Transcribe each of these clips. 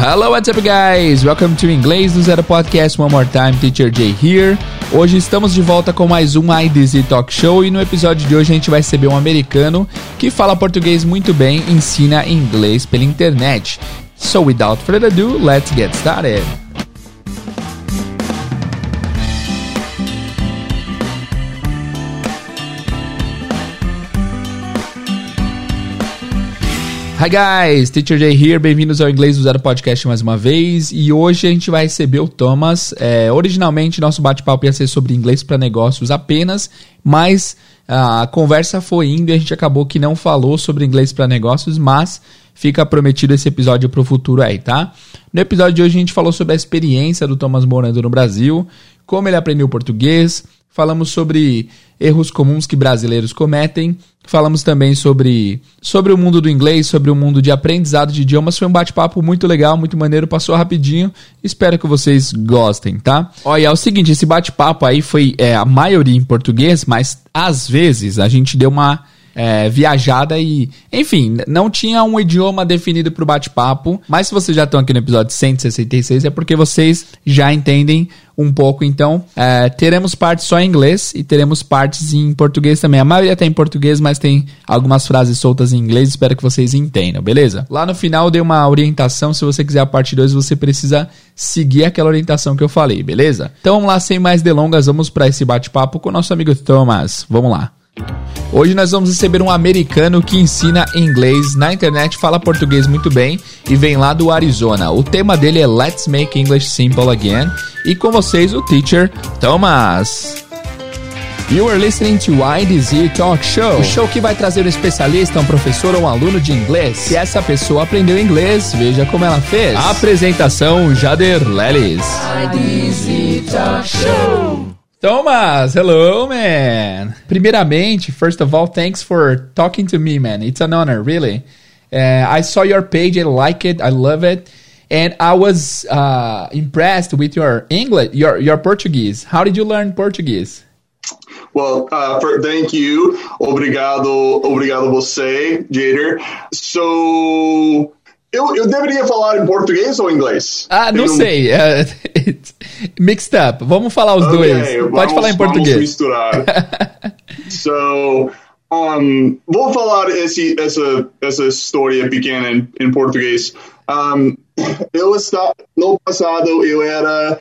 Hello, what's up, guys? Welcome to Inglês do Zero Podcast. One more time, Teacher Jay here. Hoje estamos de volta com mais um IDZ Talk Show e no episódio de hoje a gente vai receber um americano que fala português muito bem ensina inglês pela internet. So, without further ado, let's get started. Hi guys, Teacher Jay here, bem-vindos ao Inglês do Zero Podcast mais uma vez e hoje a gente vai receber o Thomas. É, originalmente nosso bate-papo ia ser sobre inglês para negócios apenas, mas a conversa foi indo e a gente acabou que não falou sobre inglês para negócios, mas fica prometido esse episódio para o futuro aí, tá? No episódio de hoje a gente falou sobre a experiência do Thomas morando no Brasil, como ele aprendeu português, falamos sobre erros comuns que brasileiros cometem, falamos também sobre, sobre o mundo do inglês, sobre o mundo de aprendizado de idiomas. Foi um bate-papo muito legal, muito maneiro, passou rapidinho. Espero que vocês gostem, tá? Olha, é o seguinte, esse bate-papo aí foi é, a maioria em português, mas às vezes a gente deu uma é, viajada e, enfim, não tinha um idioma definido para o bate-papo. Mas se vocês já estão aqui no episódio 166 é porque vocês já entendem um pouco. Então, é, teremos partes só em inglês e teremos partes em português também. A maioria tem em português, mas tem algumas frases soltas em inglês. Espero que vocês entendam, beleza? Lá no final eu dei uma orientação. Se você quiser a parte 2, você precisa seguir aquela orientação que eu falei, beleza? Então vamos lá, sem mais delongas, vamos para esse bate-papo com o nosso amigo Thomas. Vamos lá. Hoje nós vamos receber um americano que ensina inglês na internet, fala português muito bem e vem lá do Arizona. O tema dele é Let's Make English Simple Again e com vocês o teacher Thomas. You are listening to IDZ Talk Show, o show que vai trazer um especialista, um professor ou um aluno de inglês. Se essa pessoa aprendeu inglês, veja como ela fez. Apresentação Jader Lelis. IDZ Talk Show. Thomas, hello, man. Primeiramente, first of all, thanks for talking to me, man. It's an honor, really. Uh, I saw your page, I like it, I love it, and I was uh, impressed with your English, your your Portuguese. How did you learn Portuguese? Well, uh, for, thank you. Obrigado, obrigado você, Jader. So, eu, eu deveria falar em português ou inglês? Ah, não sei. Uh, mixed up. Vamos falar os okay, dois. Pode vamos, falar em português. Vamos misturar. so, um, vou falar esse, essa, essa história pequena em, em português. Um, eu estava, no passado, eu era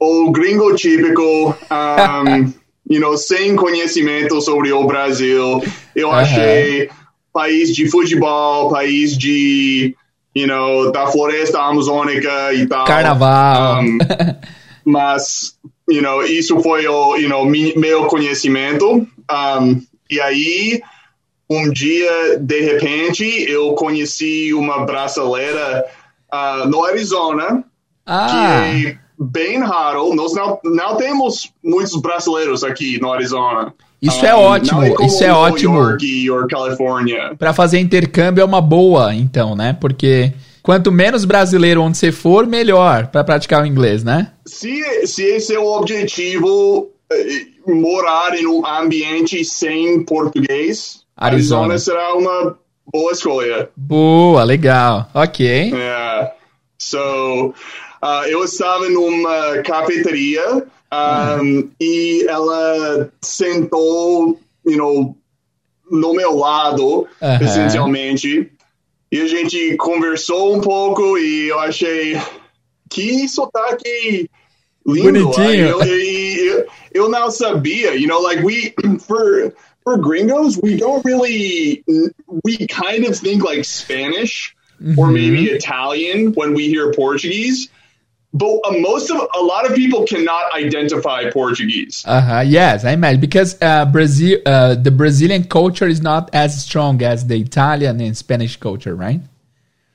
o gringo típico, um, you know, sem conhecimento sobre o Brasil. Eu achei país de futebol, país de you know, da floresta amazônica e tal. Carnaval. Um, mas, you know, isso foi o, you know, meu conhecimento. Um, e aí, um dia, de repente, eu conheci uma brasileira uh, no Arizona, ah. que é bem raro. Nós não, não temos muitos brasileiros aqui no Arizona. Isso um, é ótimo, é isso é ótimo. Para fazer intercâmbio é uma boa, então, né? Porque quanto menos brasileiro onde você for, melhor para praticar o inglês, né? Se, se esse é o objetivo, eh, morar em um ambiente sem português, Arizona, Arizona será uma boa escolha. Boa, legal. Ok. Yeah. So, uh, eu estava numa cafeteria um, e ela sentou, you know, no meu lado, essencialmente. E a gente conversou um pouco e eu achei que sotaque lindo. Bonitinho. Eu, eu, eu, não sabia, you know, like we, for, for gringos, we don't really, we kind of think like Spanish or maybe Italian when we hear Portuguese but uh, most of a lot of people cannot identify Portuguese. Uh huh. Yes, I imagine because uh, Brazil, uh, the Brazilian culture is not as strong as the Italian and Spanish culture, right?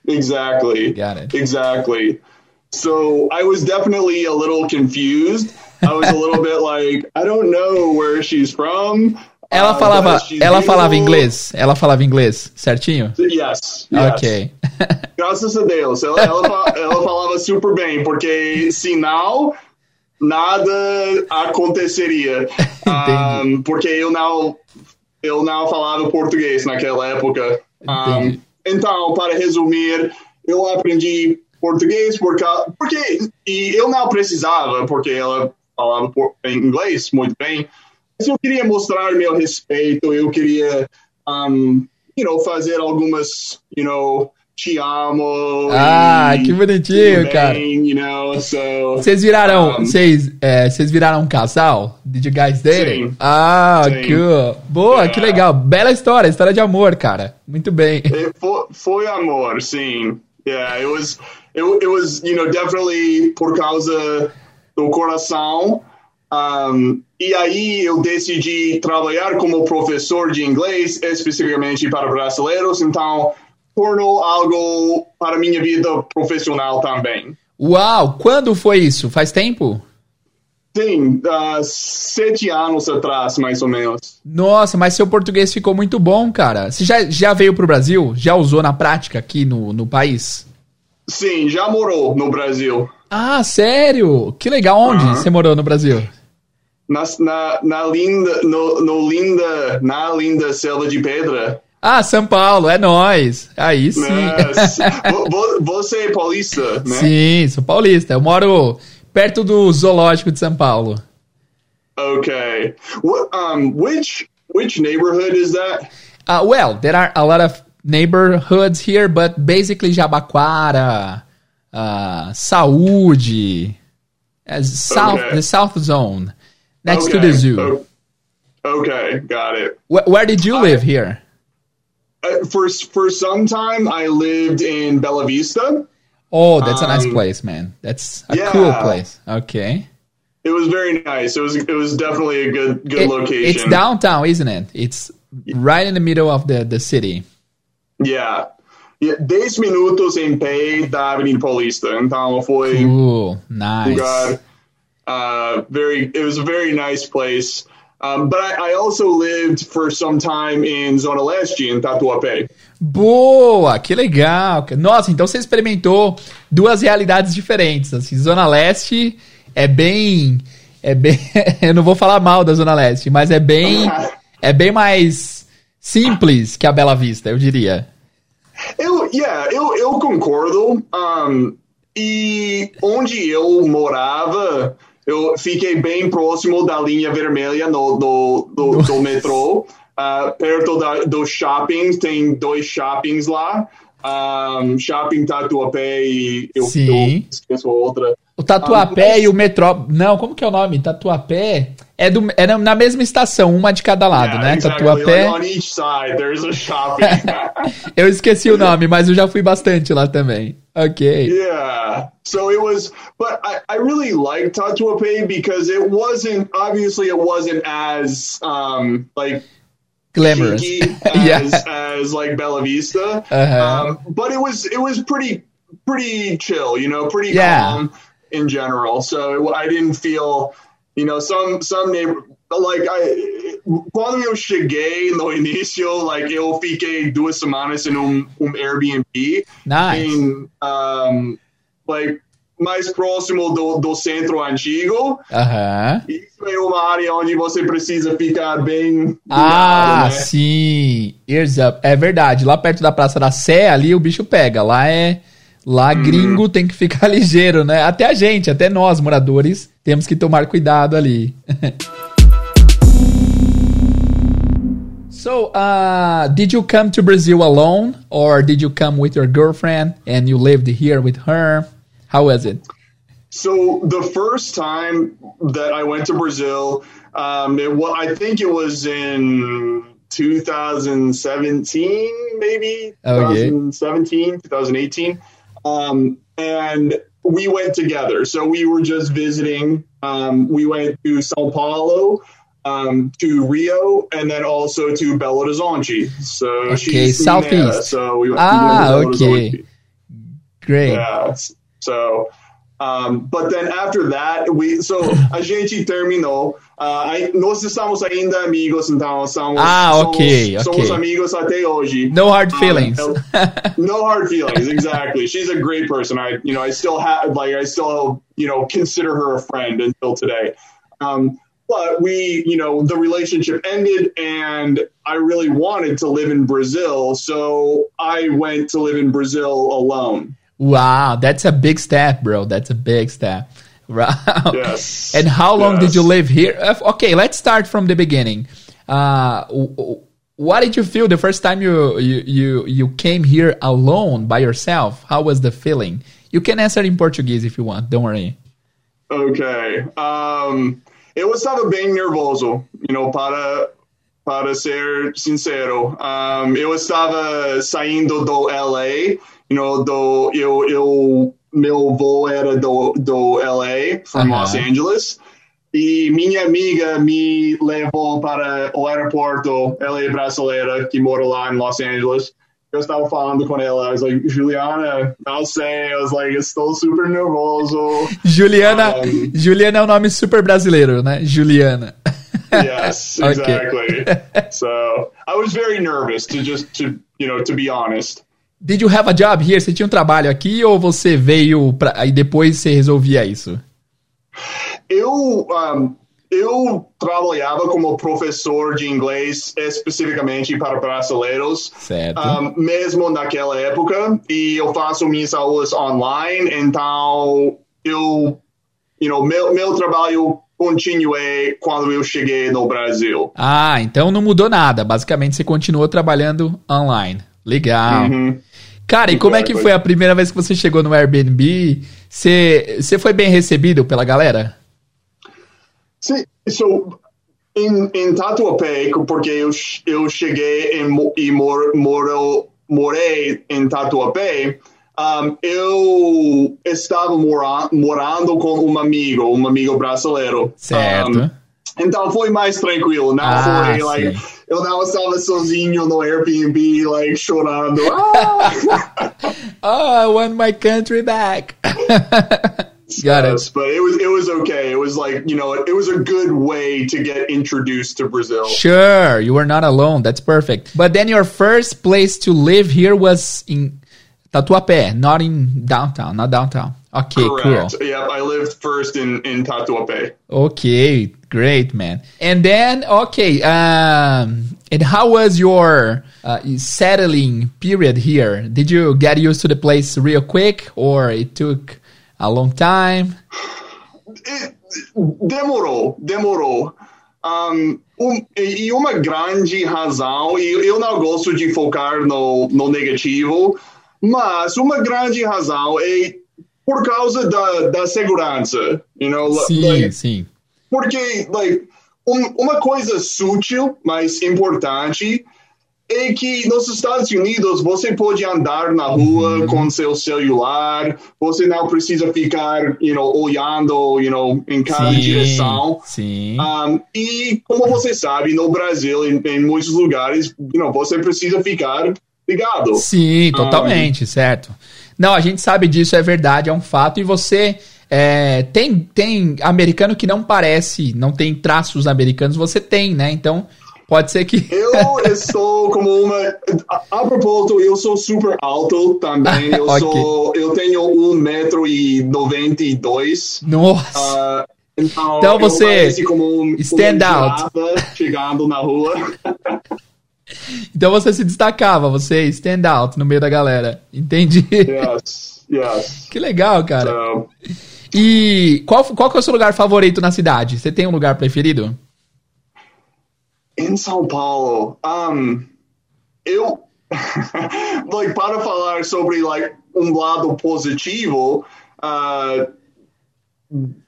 Exactly. Got it. Exactly. So I was definitely a little confused. I was a little bit like, I don't know where she's from. Ela falava, ela falava inglês? Ela falava inglês certinho? Yes. yes. Ok. Graças a Deus. Ela, ela, ela falava super bem, porque sinal nada aconteceria. um, porque eu não, eu não falava português naquela época. Um, então, para resumir, eu aprendi português por causa, porque e eu não precisava porque ela falava inglês muito bem. Mas eu queria mostrar meu respeito, eu queria um, you know, fazer algumas, you know, te amo. Ah, que bonitinho, cara. Bem, you know, so, vocês viraram, vocês, é, vocês viraram um casal? Did you guys date? Sim. Ah, Sim. cool. Boa, Yeah. que legal. Bela história, história de amor, cara. Muito bem. It, foi, foi amor, sim. Yeah, it was, it, it was, you know, definitely por causa do coração. Um, e aí eu decidi trabalhar como professor de inglês, especificamente para brasileiros, então tornou algo para minha vida profissional também. Uau, quando foi isso? Faz tempo? Sim, uh, sete anos atrás, mais ou menos. Nossa, mas seu português ficou muito bom, cara. Você já, já veio pro Brasil? Já usou na prática aqui no, no país? Sim, já morou no Brasil. Ah, sério? Que legal. Onde você morou no Brasil? Na, na, na linda, no, no linda, na linda selva de pedra. Ah, São Paulo, é nós. Aí sim. Mas, vo- vo- você é paulista, né? Sim, sou paulista. Eu moro perto do zoológico de São Paulo. Okay. What, um, which which neighborhood is that? Uh, well, there are a lot of neighborhoods here, but basically Jabaquara, uh, Saúde, as south, Okay. the south zone, next to the zoo. Okay, got it. Wh- where did you live here? Uh, for for some time, I lived in Bella Vista. Oh, that's a nice Um, place, man. That's a yeah. cool place. Okay. It was very nice. It was it was definitely a good good It- location. it's downtown, isn't it? It's right in the middle of the, the city. Yeah. Yeah, 10 minutos em pé da Avenida Paulista. Então foi Cool. Nice. lugar. Uh, very, it was a very nice place. Um, but I, I also lived for some time in Zona Leste, in Tatuapé. Boa, que legal. Nossa, então você experimentou duas realidades diferentes. Assim, Zona Leste é bem, é bem, eu não vou falar mal da Zona Leste, mas é bem, é bem mais simples que a Bela Vista, eu diria. Eu, yeah, eu, eu concordo. Um, e onde eu morava, eu fiquei bem próximo da linha vermelha no, do, do, do metrô. Uh, perto da, dos shoppings, tem dois shoppings lá. Um, shopping Tatuapé e eu, Sim. eu esqueço outra. O Tatuapé Ah, mas- e o metrô, não, como que é o nome? Tatuapé é, do, é na- mesma estação, uma de cada lado, Yeah, né? exactly. Tatuapé. Like. Eu esqueci o nome, mas eu já fui bastante lá também. Ok. Yeah. So it was, but I, I really liked Tatuapé because it wasn't, obviously, it wasn't as, um, like, Glamorous. as, yeah. as like Bella Vista. Uh-huh. Um, but it was, it was pretty, pretty chill, you know, pretty Yeah. calm in general. So it, I didn't feel, you know, some, some neighbor, like I, quando eu cheguei no início, like eu fiquei duas semanas em um, um Airbnb. Nice. em, um, like, mais próximo do, do centro antigo. Aham. Isso é uma área onde você precisa ficar bem. Ah, ligado, né? sim. Ears up. É verdade. Lá perto da Praça da Sé, ali o bicho pega. Lá é. Lá Uhum. gringo tem que ficar ligeiro, né? Até a gente, até nós, moradores, temos que tomar cuidado ali. so, uh, did you come to Brazil alone? Or did you come with your girlfriend and you lived here with her? How was it? So the first time that I went to Brazil, um, it, wa- I think it was in 2017, maybe Okay. 2017, 2018, um, and we went together. So we were just visiting. Um, we went to São Paulo. Um, to Rio and then also to Belo Horizonte. So Okay, she's southeast. Mineira, so we went Ah, okay. Great. Yeah. So, um, but then after that, we so a gente terminou. Uh, nós estamos ainda amigos, então somos, Ah, ok, somos, ok. somos amigos até hoje. No hard Um, feelings. no hard feelings, exactly. She's a great person. I, you know, I still have like I still, you know, consider her a friend until today. Um, but we, you know, the relationship ended, and I really wanted to live in Brazil, so I went to live in Brazil alone. Wow, that's a big step, bro. That's a big step. Wow. Yes. And how long Yes. did you live here? Uh, Okay, let's start from the beginning. Uh, what did you feel the first time you, you you you came here alone by yourself? How was the feeling? You can answer in Portuguese if you want. Don't worry. Ok. Um, eu estava bem nervoso, you know, para, para ser sincero. Um, eu estava saindo do LA, you know, do, eu, eu, meu voo era do, do LA, from Aham. Los Angeles. E minha amiga me levou para o aeroporto LA brasileira, que mora lá em Los Angeles. Eu estava falando com ela, I was like, Juliana, não sei, I was like, estou super nervoso. Juliana, Um, Juliana é um nome super brasileiro, né? Juliana. yes, exactly. so I was very nervous to just to you know to be honest. Did you have a job here? Você tinha um trabalho aqui ou você veio pra, e depois você resolvia isso? Eu um, eu trabalhava como professor de inglês especificamente para brasileiros, Certo. um, mesmo naquela época, e eu faço minhas aulas online, então eu, you know, meu, meu trabalho continuei quando eu cheguei no Brasil. Ah, então não mudou nada. Basicamente você continuou trabalhando online. Legal. Uhum. Cara, e como é que foi a primeira vez que você chegou no Airbnb? Você, você foi bem recebido pela galera? Sim, so, em, em Tatuapé, porque eu, eu cheguei em, e mor, moro, morei em Tatuapé, um, eu estava mora, morando com um amigo, um amigo brasileiro. Certo. Um, então foi mais tranquilo, não Ah, foi, like, eu não estava sozinho no Airbnb, like, chorando. Ah! Oh, I want my country back. Got Yes, it. but it was it was okay. It was like you know, it was a good way to get introduced to Brazil. Sure, you were not alone. That's perfect. But then your first place to live here was in Tatuapé, not in downtown, not downtown. Okay, Correct. cool. Yep, I lived first in in Tatuapé. Okay, great, man. And then, okay, um, and how was your uh, settling period here? Did you get used to the place real quick, or it took a long time? It, demorou, demorou. Um, um, e e uma grande razão, e eu não gosto de focar no, no negativo, mas uma grande razão é por causa da, da segurança. You know, Sim, like, sim. Porque, like, um- uma coisa sutil, mas importante, é que nos Estados Unidos você pode andar na rua com seu celular, você não precisa ficar, you know, olhando, you know, em cada Sim, direção. sim. Um, e como você sabe, no Brasil, em, em muitos lugares, you know, você precisa ficar ligado. Sim, totalmente, certo. Não, a gente sabe disso, é verdade, é um fato. E você é, tem, tem americano que não parece, não tem traços americanos, você tem, né? Então, pode ser que. Eu estou como uma. A, a propósito, eu sou super alto também. Eu Ok. sou. Eu tenho 1,92m. Nossa! Uh, então, Então você um, stand out. chegando na rua. Então você se destacava, você stand out no meio da galera. Entendi. yes, yes. Que legal, cara. So, E qual, qual que é o seu lugar favorito na cidade? Você tem um lugar preferido? em São Paulo, um, eu. like, para falar sobre like, um lado positivo. Uh,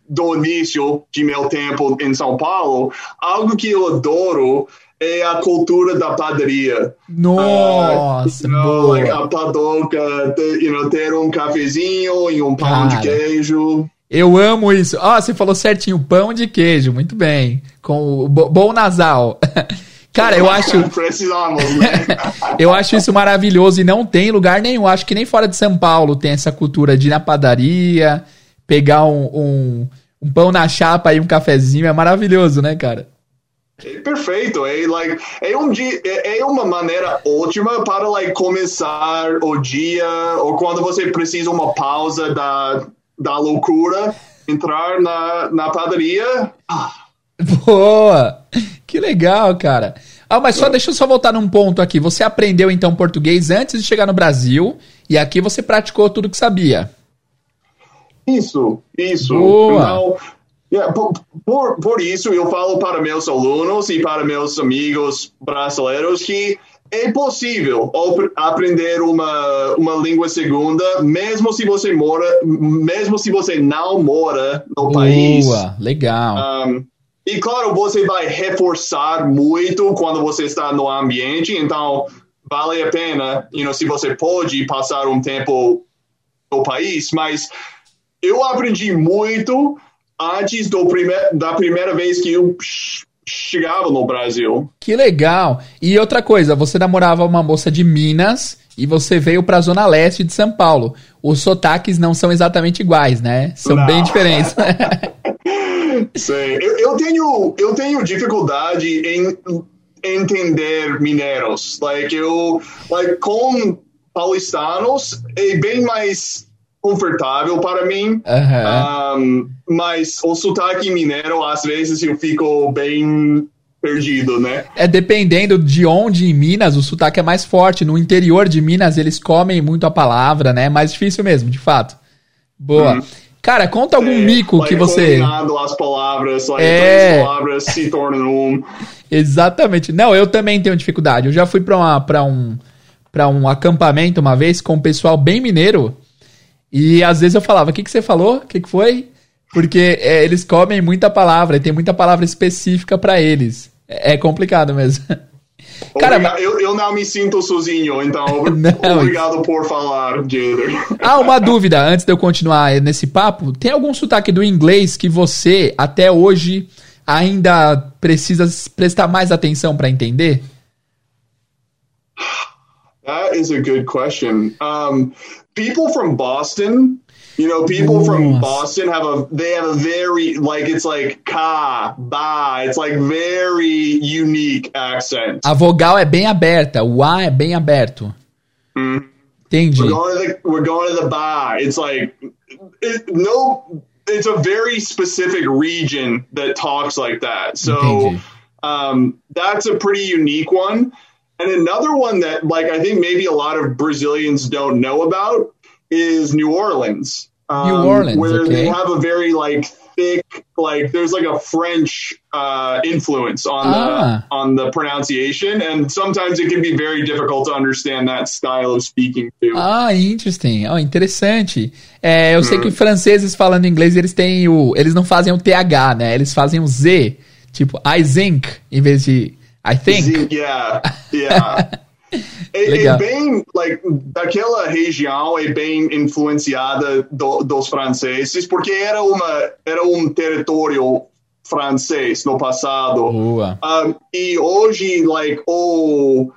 do início de meu tempo em São Paulo, algo que eu adoro é a cultura da padaria. Nossa, Uh, you know, boa. like a padoca, ter, you know, ter um cafezinho e um pão Cara. de queijo. Eu amo isso. Ah, você falou certinho, pão de queijo, muito bem. Com o bo- bom nasal. Cara, eu acho, Precisamos, né? eu acho isso maravilhoso e não tem lugar nenhum. Acho que nem fora de São Paulo tem essa cultura de ir na padaria, pegar um, um, um pão na chapa e um cafezinho. É maravilhoso, né, cara? É Perfeito, é, like, é, um dia, é, é uma maneira ótima para like, começar o dia ou quando você precisa uma pausa da, da loucura, entrar na, na padaria. Ah, Boa! Que legal, cara. Ah, mas só deixa eu só voltar num ponto aqui. Você aprendeu então português antes de chegar no Brasil e aqui você praticou tudo que sabia. Isso, isso. Boa. Então, yeah, por, por, por isso eu falo para meus alunos e para meus amigos brasileiros que é possível aprender uma, uma língua segunda, mesmo se você mora, mesmo se você não mora no país. Boa, legal. Um, e claro, você vai reforçar muito quando você está no ambiente, então vale a pena, you know, se você pode passar um tempo no país, mas eu aprendi muito antes do da primeira vez que eu ch- chegava no Brasil. Que legal. E outra coisa, você namorava uma moça de Minas e você veio pra Zona Leste de São Paulo. Os sotaques não são exatamente iguais, né? São Não. bem diferentes. Sim, eu, eu tenho eu tenho dificuldade em entender mineiros. Like eu like com paulistanos é bem mais confortável para mim. Um, mas o sotaque mineiro às vezes eu fico bem perdido, né? É dependendo de onde em Minas, o sotaque é mais forte. No interior de Minas, eles comem muito a palavra, né? É mais difícil mesmo, de fato. Boa. Cara, conta algum É, mico que você. as palavras, É. três palavras se tornam um. Exatamente. Não, eu também tenho dificuldade. Eu já fui pra, um, pra um acampamento uma vez com um pessoal bem mineiro. E às vezes eu falava: O que, que você falou? O que, que foi? Porque é, eles comem muita palavra e tem muita palavra específica pra eles. É, é complicado mesmo. Cara, Obriga- eu, eu não me sinto sozinho, então Não. obrigado por falar, Jader. Ah, uma dúvida antes de eu continuar nesse papo. Tem algum sotaque do inglês que você, até hoje, ainda precisa prestar mais atenção pra entender? That is a good question. Um, people from Boston, you know, people from Boston have a they have a very like it's like ka ba. It's like very unique accent. A vogal é bem aberta, o A é bem aberto. Entendi. We're going to the we're going to the ba. It's like it, no. It's a very specific region that talks like that. So um, that's a pretty unique one. And another one that, like, I think maybe a lot of Brazilians don't know about is New Orleans. Um, New Orleans, where they have a very like thick, like there's like a French uh, influence on Ah. the on the pronunciation, and sometimes it can be very difficult to understand that style of speaking too. Ah, interesting. Oh, interessante. É, eu sei que franceses falando inglês, eles têm o. Eles não fazem o TH, né? Eles fazem o Z. Tipo, I think, em vez de I think. Yeah, yeah. É, é bem, like, daquela região é bem influenciada do- dos franceses, porque era, uma, era um território francês no passado. Um, e hoje, like, o,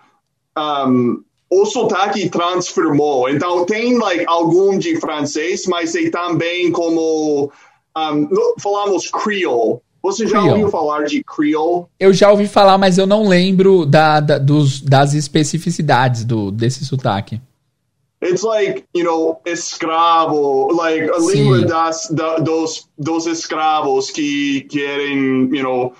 um, o sotaque transformou. Então, tem, like, algum de francês, mas é também como, um, falamos creole. Você já Creole. ouviu falar de creole? Eu já ouvi falar, mas eu não lembro da, da- dos, das especificidades do, desse sotaque. It's like, you know, escravo, like a Sim. língua das, da, dos, dos escravos que querem, you know,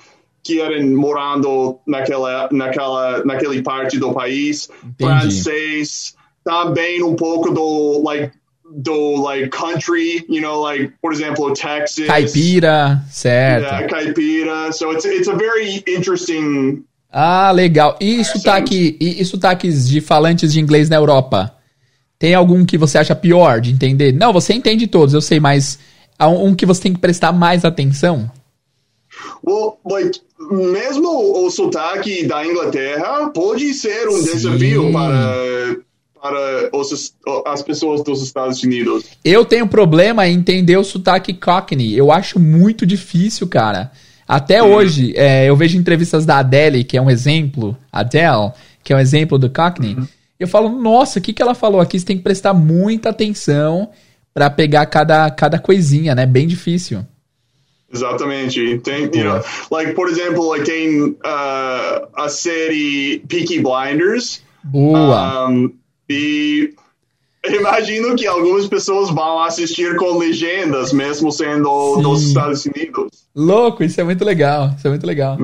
querem morando naquela, naquela, naquele parte do país. Francês, também um pouco do, like, do, like, country, you know, like, por exemplo, Texas. Caipira, certo. Yeah, caipira. So it's, it's a very interesting Ah, legal. E sotaque, e, e sotaques de falantes de inglês na Europa? Tem algum que você acha pior de entender? Não, você entende todos, eu sei, mas há um, um que você tem que prestar mais atenção? Well, like, mesmo o sotaque da Inglaterra pode ser um Sim. desafio para, para os, as pessoas dos Estados Unidos. Eu tenho problema em entender o sotaque Cockney. Eu acho muito difícil, cara. Até hoje, é, eu vejo entrevistas da Adele, que é um exemplo, Adele, que é um exemplo do Cockney. Eu falo, nossa, o que, que ela falou aqui? Você tem que prestar muita atenção pra pegar cada, cada coisinha, né? Bem difícil. Exatamente. Tem, you know, like, por exemplo, like, tem uh, a série Peaky Blinders. Boa. Um, e imagino que algumas pessoas vão assistir com legendas, mesmo sendo Sim. dos Estados Unidos. Louco, isso é muito legal. Isso é muito legal.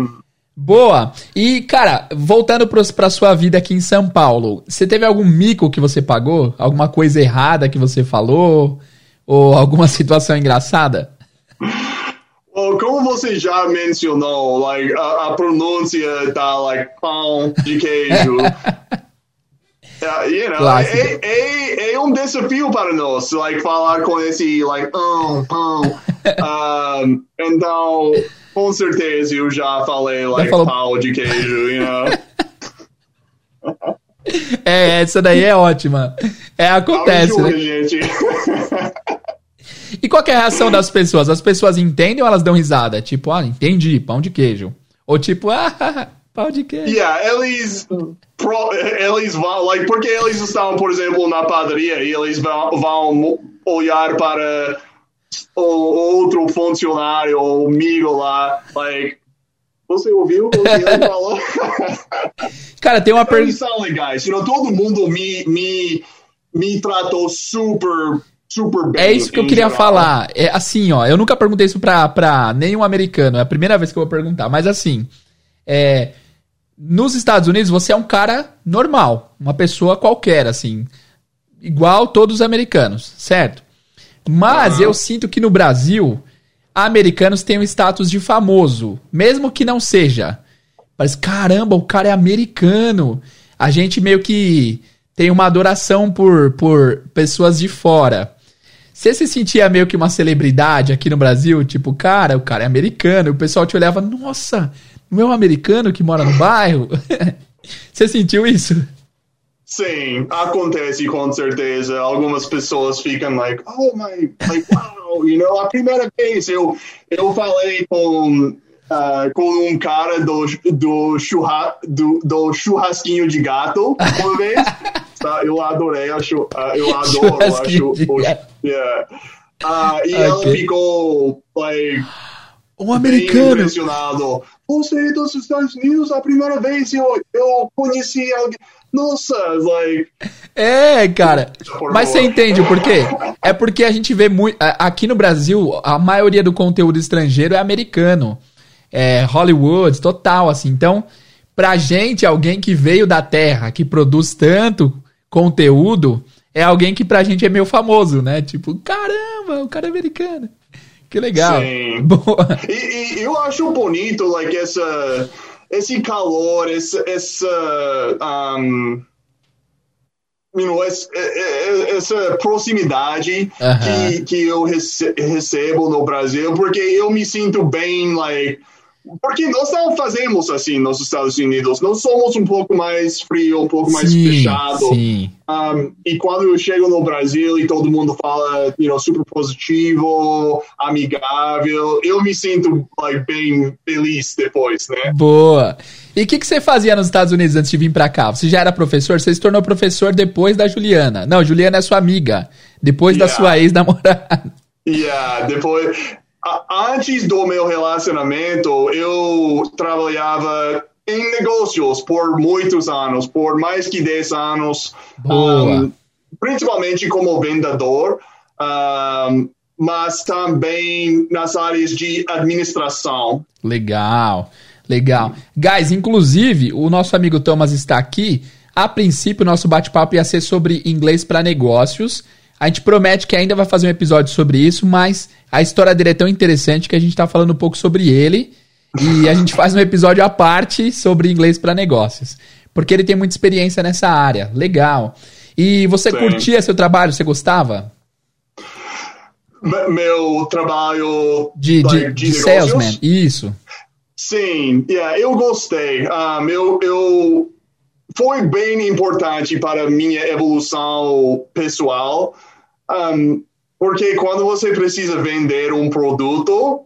Boa! E, cara, voltando para sua vida aqui em São Paulo, você teve algum mico que você pagou? Alguma coisa errada que você falou? Ou alguma situação engraçada? Well, como você já mencionou, like, a, a pronúncia da like, pão de queijo. uh, you know, é, é, é, um desafio para nós, like, falar com esse, like, pão, pão. um, então, com certeza eu já falei, like, falou... pão de queijo, you know. É, essa daí é ótima. É, acontece, né? gente. E qual é a reação das pessoas? As pessoas entendem ou elas dão risada? Tipo, ah, entendi, pão de queijo. Ou tipo, ah, queijo. Yeah, eles, pro, eles vão, like, porque eles estão, por exemplo, na padaria e eles vão, vão olhar para o outro funcionário ou amigo lá, like, você ouviu o que ele falou? Cara, tem uma pergunta. Eles são legais. You know, todo mundo me, me, me tratou super super bem. É isso que eu queria geral. falar. É assim, ó, eu nunca perguntei isso pra, pra nenhum americano, é a primeira vez que eu vou perguntar, mas assim, é, nos Estados Unidos você é um cara normal, uma pessoa qualquer, assim, igual todos os americanos, certo? Mas uhum. eu sinto que no Brasil, americanos têm o um status de famoso, mesmo que não seja. Mas caramba, o cara é americano. A gente meio que tem uma adoração por, por pessoas de fora. Você se sentia meio que uma celebridade aqui no Brasil? Tipo, cara, o cara é americano. E o pessoal te olhava, nossa, é um americano que mora no bairro? Você sentiu isso? Sim, acontece com certeza. Algumas pessoas ficam like, oh my, like, wow, you know, a primeira vez eu, eu falei com, uh, com um cara do, do, churra, do, do churrasquinho de gato uma vez. Tá? Eu adorei, acho, uh, eu adoro, acho. Yeah. Uh, e okay. ela ficou, like, um americano. impressionado. Você é dos Estados Unidos a primeira vez eu, eu conheci alguém. Nossa, like. É, cara. Mas você entende por quê? É porque a gente vê muito. Aqui no Brasil, a maioria do conteúdo estrangeiro é americano. É Hollywood, total, assim. Então, pra gente, alguém que veio da terra, que produz tanto conteúdo, é alguém que pra gente é meio famoso, né? Tipo, caramba, o cara é americano. Que legal. Sim. Boa. E, e, eu acho bonito, like, essa, esse calor, essa, essa um, you know, essa, essa proximidade uh -huh. que, que eu rece recebo no Brasil, porque eu me sinto bem, like, porque nós não fazemos assim nos Estados Unidos. Nós somos um pouco mais frio, um pouco mais sim, fechado. Sim. Um, e quando eu chego no Brasil e todo mundo fala, you know, super positivo, amigável, eu me sinto like, bem feliz depois, né? Boa. E o que, que você fazia nos Estados Unidos antes de vir para cá? Você já era professor? Você se tornou professor depois da Juliana? Não, Juliana é sua amiga. Depois yeah. da sua ex-namorada. Yeah, depois antes do meu relacionamento, eu trabalhava em negócios por muitos anos, por mais que 10 anos, um, principalmente como vendedor, um, mas também nas áreas de administração. Legal, legal. Guys, inclusive, o nosso amigo Thomas está aqui. A princípio, nosso bate-papo ia ser sobre inglês para negócios. A gente promete que ainda vai fazer um episódio sobre isso, mas a história dele é tão interessante que a gente está falando um pouco sobre ele e a gente faz um episódio à parte sobre inglês para negócios, porque ele tem muita experiência nessa área. Legal. E você Sim. curtia seu trabalho? Você gostava? Meu trabalho de, de, de, de salesman, isso. Sim, yeah, eu gostei. Um, eu, eu foi bem importante para minha evolução pessoal. Um, porque quando você precisa vender um produto,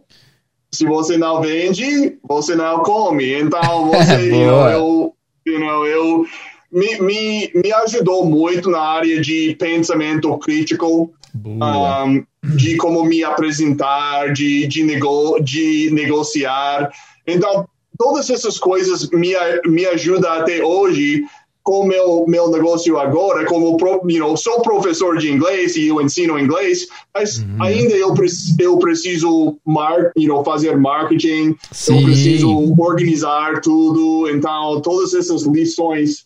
se você não vende, você não come. Então, você, eu, you know, eu me, me, me ajudou muito na área de pensamento crítico, um, de como me apresentar, de, de, nego, de negociar. Então, todas essas coisas me, me ajudam até hoje com meu meu negócio agora, como you know, sou professor de inglês e eu ensino inglês, mas uhum. ainda eu, eu preciso mar, you know, fazer marketing, Sim. eu preciso organizar tudo, então todas essas lições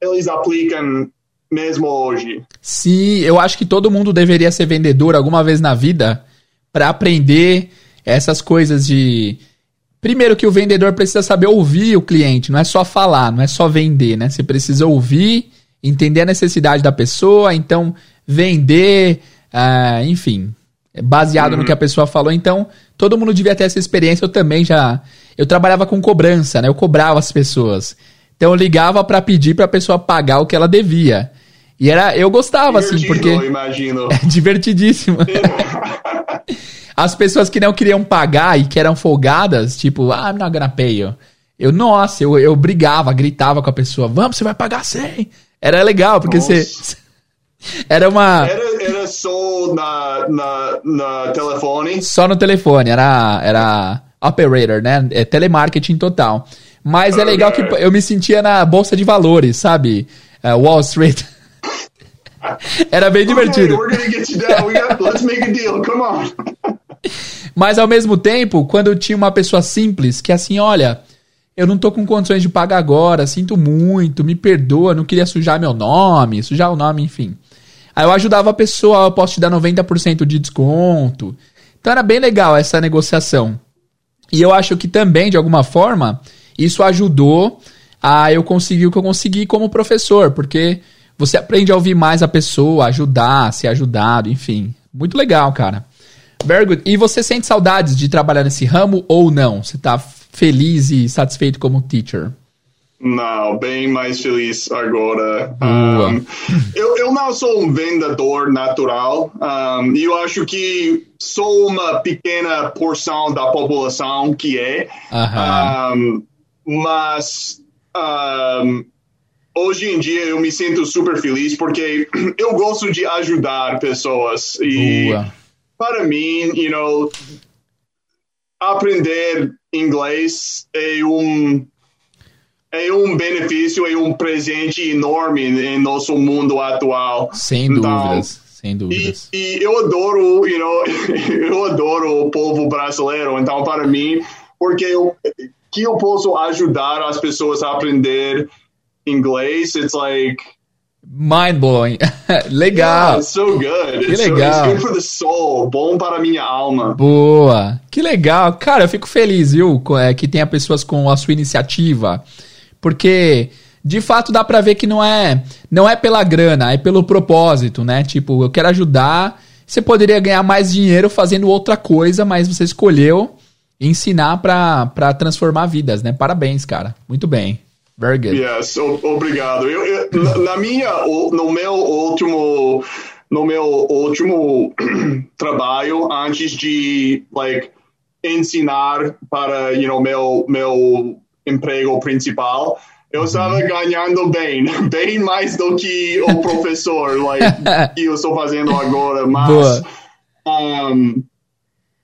eles aplicam mesmo hoje. Sim, eu acho que todo mundo deveria ser vendedor alguma vez na vida para aprender essas coisas de Primeiro que o vendedor precisa saber ouvir o cliente, não é só falar, não é só vender, né? Você precisa ouvir, entender a necessidade da pessoa, então vender, uh, enfim, baseado uhum. no que a pessoa falou. Então, todo mundo devia ter essa experiência. Eu também já. Eu trabalhava com cobrança, né? Eu cobrava as pessoas. Então eu ligava para pedir para a pessoa pagar o que ela devia. E era, eu gostava assim, porque imagino. é divertidíssimo. As pessoas que não queriam pagar e que eram folgadas, tipo, ah, I'm not gonna pay you. Eu, nossa, eu, eu brigava, gritava com a pessoa, vamos, você vai pagar 100. Era legal, porque nossa. você... Era uma... Era, era só na, na, na telefone? Só no telefone, era, era operator, né? É telemarketing total. Mas é legal que eu me sentia na bolsa de valores, sabe? Uh, Wall Street. Era bem divertido. Mas ao mesmo tempo, quando eu tinha uma pessoa simples, que assim, olha, eu não tô com condições de pagar agora, sinto muito, me perdoa, não queria sujar meu nome, sujar o nome, enfim. Aí eu ajudava a pessoa, eu posso te dar 90% de desconto. Então era bem legal essa negociação. E eu acho que também, de alguma forma, isso ajudou a eu conseguir o que eu consegui como professor, porque você aprende a ouvir mais a pessoa, ajudar, ser ajudado, enfim. Muito legal, cara. Very good. E você sente saudades de trabalhar nesse ramo ou não? Você tá feliz e satisfeito como teacher? Não, bem mais feliz agora. Um, eu, eu não sou um vendedor natural um, e eu acho que sou uma pequena porção da população que é. Uh -huh. um, mas hoje em dia eu me sinto super feliz porque eu gosto de ajudar pessoas e Boa. Para mim, you know, aprender inglês é um é um benefício, é um presente enorme em nosso mundo atual. Sem então, dúvidas, sem dúvidas. E, e, eu adoro, you know, eu adoro o povo brasileiro. Então, para mim, porque eu, que eu posso ajudar as pessoas a aprender inglês, it's like mind blowing. legal. Yeah, so good. Que legal. So, it's good for the soul. Bom para a minha alma. Boa. Que legal. Cara, eu fico feliz, viu, é, que tenha pessoas com a sua iniciativa, porque de fato dá para ver que não é não é pela grana, é pelo propósito, né? Tipo, eu quero ajudar. Você poderia ganhar mais dinheiro fazendo outra coisa, mas você escolheu ensinar para transformar vidas, né? Parabéns, cara. Muito bem. Very good. Yes, obrigado. Eu, eu, na, na minha, no meu último, no meu último trabalho, antes de like ensinar para, you know, meu meu emprego principal, eu estava uhum. ganhando bem, bem mais do que o professor, like, que eu estou fazendo agora, mas, um,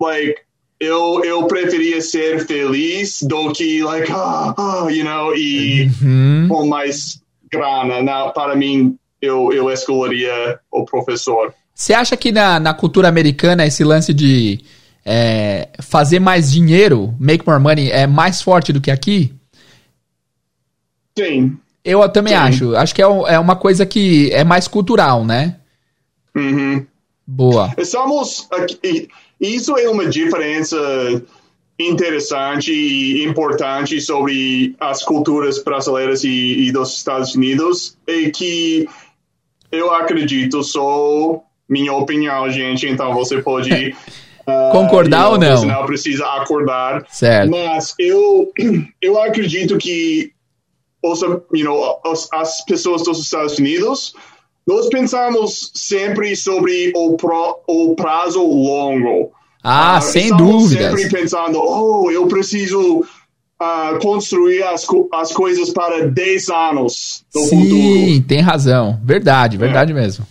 like, eu, eu preferia ser feliz do que, like, ah, ah you know, e uhum. com mais grana. Não, para mim, eu, eu escolheria o professor. Você acha que na, na cultura americana esse lance de é, fazer mais dinheiro, make more money, é mais forte do que aqui? Sim. Eu também Sim. acho. Acho que é, é uma coisa que é mais cultural, né? Uhum. Boa. Estamos aqui isso é uma diferença interessante e importante sobre as culturas brasileiras e, e dos Estados Unidos é que eu acredito, sou minha opinião, gente, então você pode uh, concordar ou não? Não precisa acordar. Certo. Mas eu, eu acredito que os, you know, as, as pessoas dos Estados Unidos nós pensamos sempre sobre o, pro, o prazo longo. Ah, uh, sem dúvida. sempre pensando, oh, eu preciso uh, construir as, as coisas para 10 anos no Sim, futuro. Sim, tem razão. Verdade, verdade é. mesmo.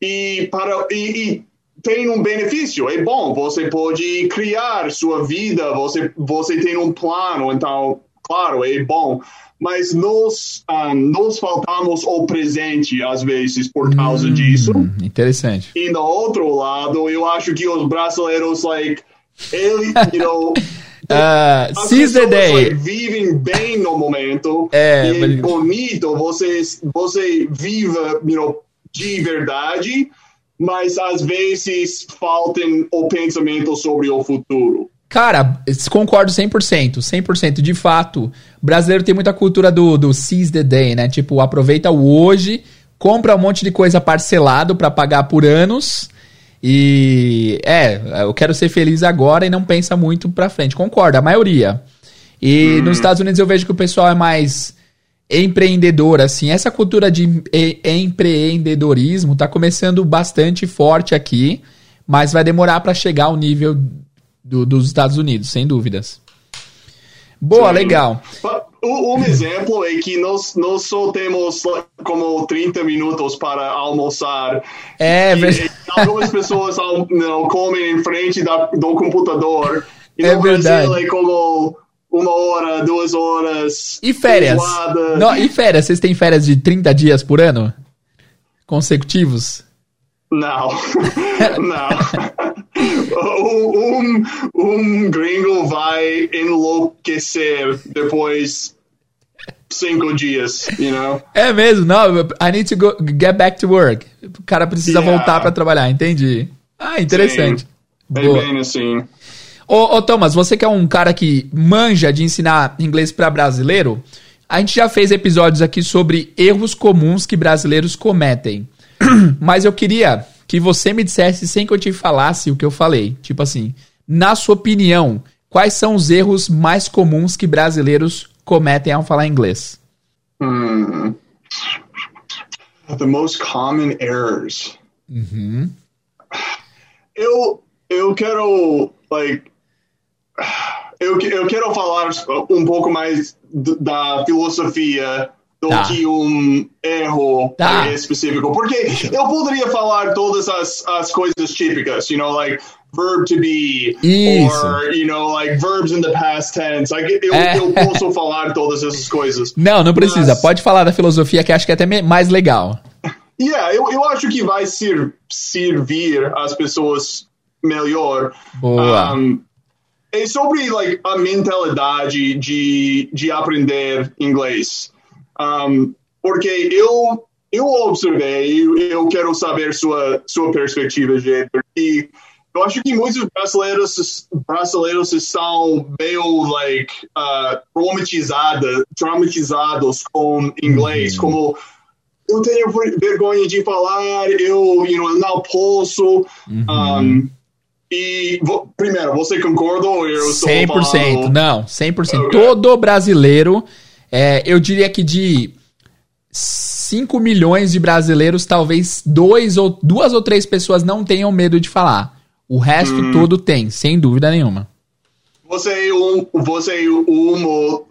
E, para, e, e, tem um benefício, é bom, você pode criar sua vida, você, você tem um plano, então claro, é bom, mas nós, um, nós faltamos o presente às vezes por causa hum, disso. Interessante. E no outro lado, eu acho que os brasileiros, like, ele, you know, Uh, seize the day. Like, vivem bem no momento. É, e é bonito você, você viva you know, de verdade, mas às vezes faltam o pensamento sobre o futuro. Cara, concordo 100%, 100%. De fato, o brasileiro tem muita cultura do, do seize the day, né? Tipo, aproveita o hoje, compra um monte de coisa parcelado para pagar por anos e é, eu quero ser feliz agora e não pensa muito pra frente. Concordo, a maioria. E hum. nos Estados Unidos eu vejo que o pessoal é mais empreendedor, assim. Essa cultura de empreendedorismo tá começando bastante forte aqui, mas vai demorar para chegar ao nível do, dos Estados Unidos, sem dúvidas. Boa, Sim. legal. Um exemplo é que nós, nós só temos como 30 minutos para almoçar. É verdade. Algumas pessoas não, comem em frente da, do computador. E é no verdade. Brasil é como uma hora, duas horas. E férias? Não, e férias? Vocês têm férias de 30 dias por ano? Consecutivos? Não. não. Um, um gringo vai enlouquecer depois cinco dias, you know? É mesmo, não, I need to go, get back to work. O cara precisa yeah. voltar para trabalhar, entendi. Ah, interessante. Sim, é bem assim. Ô, ô, Thomas, você que é um cara que manja de ensinar inglês para brasileiro, a gente já fez episódios aqui sobre erros comuns que brasileiros cometem. Mas eu queria que você me dissesse sem que eu te falasse o que eu falei. Tipo assim, na sua opinião, quais são os erros mais comuns que brasileiros cometem ao falar inglês? Hmm. The most common errors. Uhum. Eu, eu quero, like, eu, eu quero falar um pouco mais da filosofia do tá. que um erro tá. específico. Porque eu poderia falar todas as, as coisas típicas, you know, like verb to be, Isso. or, you know, like verbs in the past tense. Like, eu, é. eu posso falar todas essas coisas. Não, não precisa. Mas... Pode falar da filosofia que acho que é até mais legal. Yeah, eu, eu acho que vai ser, servir as pessoas melhor. Boa. Um, é sobre like, a mentalidade de, de aprender inglês. Um, porque eu, eu observei, eu quero saber sua, sua perspectiva, gente, e eu acho que muitos brasileiros, brasileiros estão meio, like, uh, traumatizados, traumatizados com inglês, uhum. como eu tenho vergonha de falar, eu, you know, não posso. Uhum. Um, e, primeiro, você concorda ou eu 100%, falando... não, 100%. Okay. Todo brasileiro é, eu diria que de 5 milhões de brasileiros, talvez dois ou, duas ou três pessoas não tenham medo de falar. O resto hum. todo tem, sem dúvida nenhuma. Você um, você um,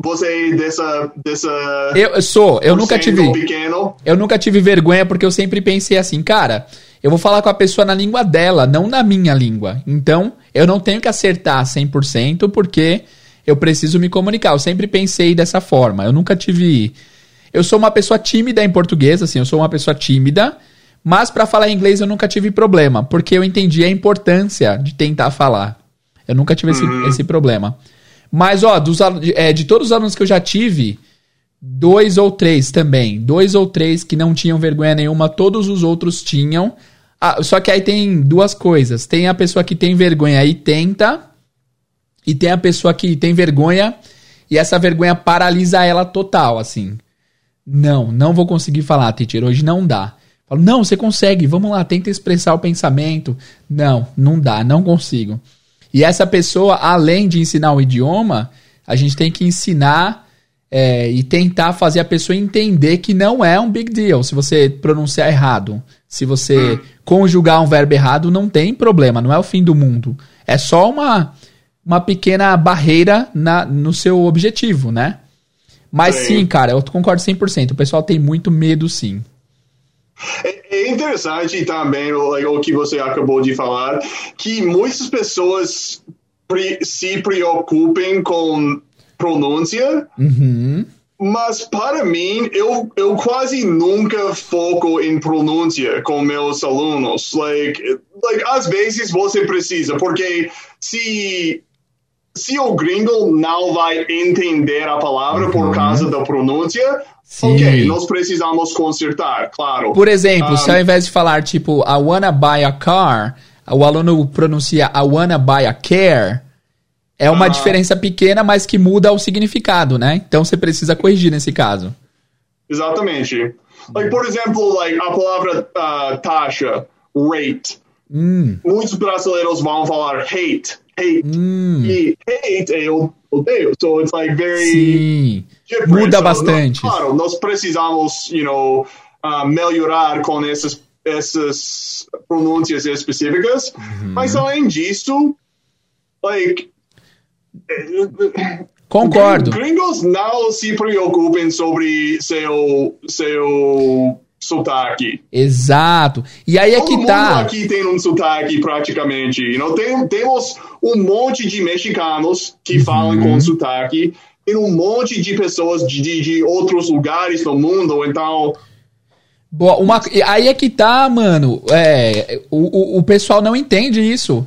você dessa dessa Eu sou, eu nunca tive pequeno. Eu nunca tive vergonha porque eu sempre pensei assim, cara, eu vou falar com a pessoa na língua dela, não na minha língua. Então, eu não tenho que acertar 100% porque eu preciso me comunicar. Eu sempre pensei dessa forma. Eu nunca tive. Eu sou uma pessoa tímida em português, assim, eu sou uma pessoa tímida, mas para falar inglês eu nunca tive problema, porque eu entendi a importância de tentar falar. Eu nunca tive esse, uhum. esse problema. Mas, ó, dos, é, de todos os alunos que eu já tive, dois ou três também. Dois ou três que não tinham vergonha nenhuma, todos os outros tinham. Ah, só que aí tem duas coisas. Tem a pessoa que tem vergonha e tenta, e tem a pessoa que tem vergonha e essa vergonha paralisa ela total, assim. Não, não vou conseguir falar, teacher, hoje não dá. Falo, não, você consegue, vamos lá, tenta expressar o pensamento. Não, não dá, não consigo. E essa pessoa, além de ensinar o idioma, a gente tem que ensinar é, e tentar fazer a pessoa entender que não é um big deal se você pronunciar errado. Se você hum. conjugar um verbo errado, não tem problema, não é o fim do mundo. É só uma uma pequena barreira na, no seu objetivo, né? Mas sim. sim, cara, eu concordo 100%. O pessoal tem muito medo, sim. É, é interessante também o, que você acabou de falar, que muitas pessoas se preocupem com pronúncia. Uhum. Mas para mim, eu, eu quase nunca foco em pronúncia com meus alunos. Like, like, às vezes você precisa, porque se, se o gringo não vai entender a palavra Uhum. por causa da pronúncia, Sim. ok, nós precisamos consertar, claro. Por exemplo, Ah. se ao invés de falar tipo I wanna buy a car, o aluno pronuncia I wanna buy a care, é uma Ah. diferença pequena, mas que muda o significado, né? Então você precisa corrigir nesse caso. Exatamente. Like, por exemplo, like, a palavra ah, taxa, rate. Hum, Muitos brasileiros vão falar hate, hate. hum, E hate é odeio. So it's like very sim. Muda So, bastante. no- claro, nós precisamos, you know, ah, melhorar com essas, essas pronúncias específicas. Uhum. Mas além disso, like. Concordo. Gringos não se preocupem sobre seu, seu sotaque. Exato. E aí é Todo que tá. aqui tem um sotaque praticamente. You know? tem, temos um monte de mexicanos que Uhum. falam com sotaque. Tem um monte de pessoas de, de, de outros lugares do mundo. Então, Boa, uma, aí é que tá, mano. É, o, o, pessoal não entende isso.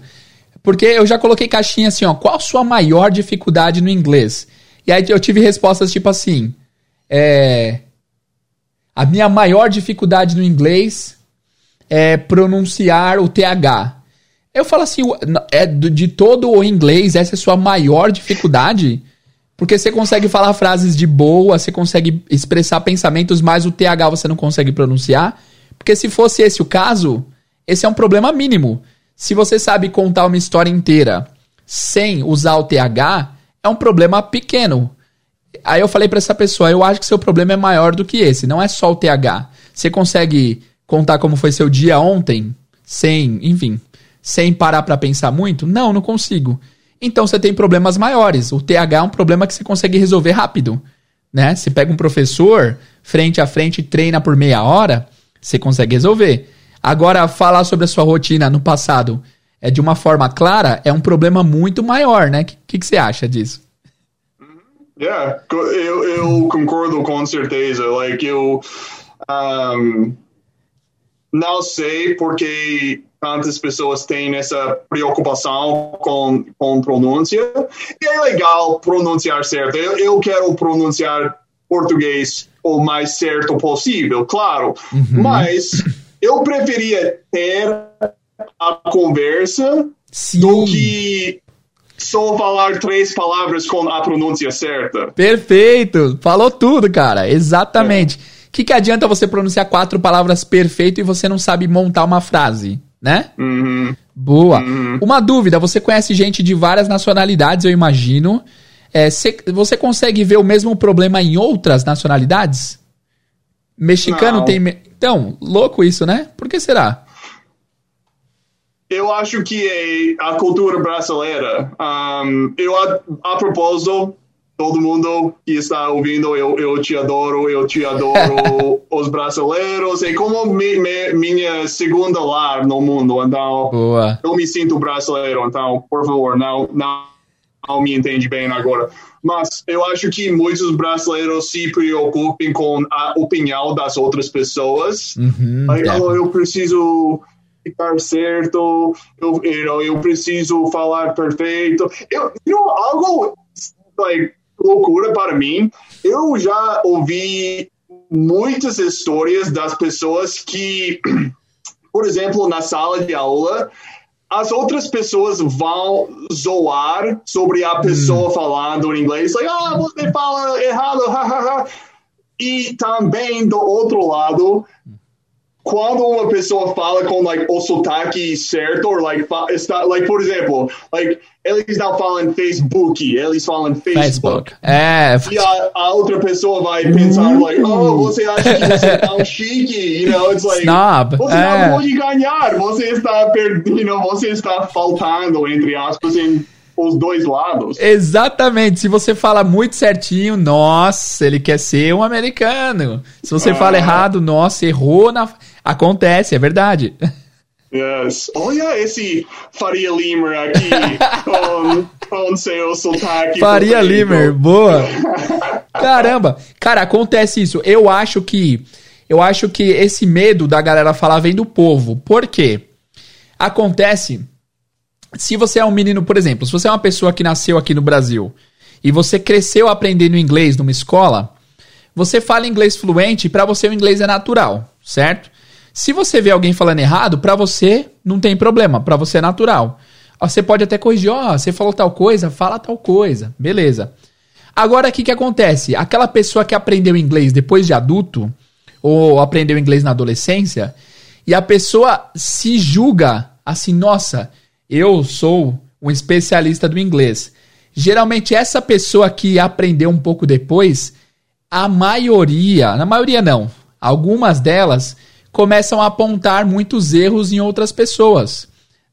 Porque eu já coloquei caixinha assim, ó. Qual a sua maior dificuldade no inglês? E aí eu tive respostas tipo assim. É. A minha maior dificuldade no inglês é pronunciar o TH. Eu falo assim, é de todo o inglês, essa é a sua maior dificuldade? Porque você consegue falar frases de boa, você consegue expressar pensamentos, mas o TH você não consegue pronunciar. Porque se fosse esse o caso, esse é um problema mínimo. Se você sabe contar uma história inteira sem usar o TH, é um problema pequeno. Aí eu falei pra essa pessoa, eu acho que seu problema é maior do que esse, não é só o TH. Você consegue contar como foi seu dia ontem, sem, enfim, sem parar pra pensar muito? Não, não consigo. Então você tem problemas maiores. O TH é um problema que você consegue resolver rápido, né? Você pega um professor frente a frente treina por meia hora, você consegue resolver. Agora falar sobre a sua rotina no passado é de uma forma clara é um problema muito maior, né? O que, que, que você acha disso? Yeah, eu, eu concordo com certeza. Like, eu um, não sei porque tantas pessoas têm essa preocupação com, com pronúncia. É legal pronunciar certo. Eu, eu quero pronunciar português o mais certo possível, claro. Mas eu preferia ter a conversa Sim. do que só falar três palavras com a pronúncia certa. Perfeito! Falou tudo, cara. Exatamente. O que, que adianta você pronunciar quatro palavras perfeito e você não sabe montar uma frase, né? Uhum. Boa. Uma dúvida: você conhece gente de várias nacionalidades, eu imagino. É, cê- você consegue ver o mesmo problema em outras nacionalidades? Mexicano Não. tem. Então, louco isso, né? Por que será? Eu acho que é a cultura brasileira. Um, eu, a, a propósito, todo mundo que está ouvindo, eu, eu te adoro, eu te adoro os brasileiros. É como mi, mi- minha segunda lar no mundo. Então, Boa. eu me sinto brasileiro. Então, por favor, não, não, não me entende bem agora. Mas eu acho que muitos brasileiros se preocupem com a opinião das outras pessoas. Uhum, Like, é. eu preciso ficar certo, eu, you know, eu preciso falar perfeito. Eu, you know, algo like, loucura para mim. Eu já ouvi muitas histórias das pessoas que, por exemplo, na sala de aula, as outras pessoas vão zoar sobre a pessoa falando em inglês. Like, ah, você fala errado, hahaha. E também do outro lado, quando uma pessoa fala com like o sotaque certo, or like está like por exemplo, like eles não falam Facebook, eles falam Facebook. Facebook. É. E a, a outra pessoa vai pensar like, oh, você acha que você é tão chique, you know? It's like Snob, você é. não pode ganhar, você está perdendo, you know, você está faltando entre aspas em os dois lados. Exatamente. Se você fala muito certinho, nossa, ele quer ser um americano. Se você Ah. fala errado, nossa, errou na. Acontece, é verdade. Yes. Olha esse Faria Limer aqui com, com seu sotaque. Faria Limer, boa. Caramba, cara, acontece isso. Eu acho que eu acho que esse medo da galera falar vem do povo. Por quê? Acontece se você é um menino, por exemplo, se você é uma pessoa que nasceu aqui no Brasil e você cresceu aprendendo inglês numa escola, você fala inglês fluente e para você o inglês é natural, certo? Se você vê alguém falando errado, para você não tem problema, para você é natural. Você pode até corrigir, ó, oh, você falou tal coisa, fala tal coisa, beleza. Agora, o que, que acontece? Aquela pessoa que aprendeu inglês depois de adulto, ou aprendeu inglês na adolescência, e a pessoa se julga assim, nossa, eu sou um especialista do inglês. Geralmente, essa pessoa que aprendeu um pouco depois, a maioria, na maioria não, algumas delas começam a apontar muitos erros em outras pessoas.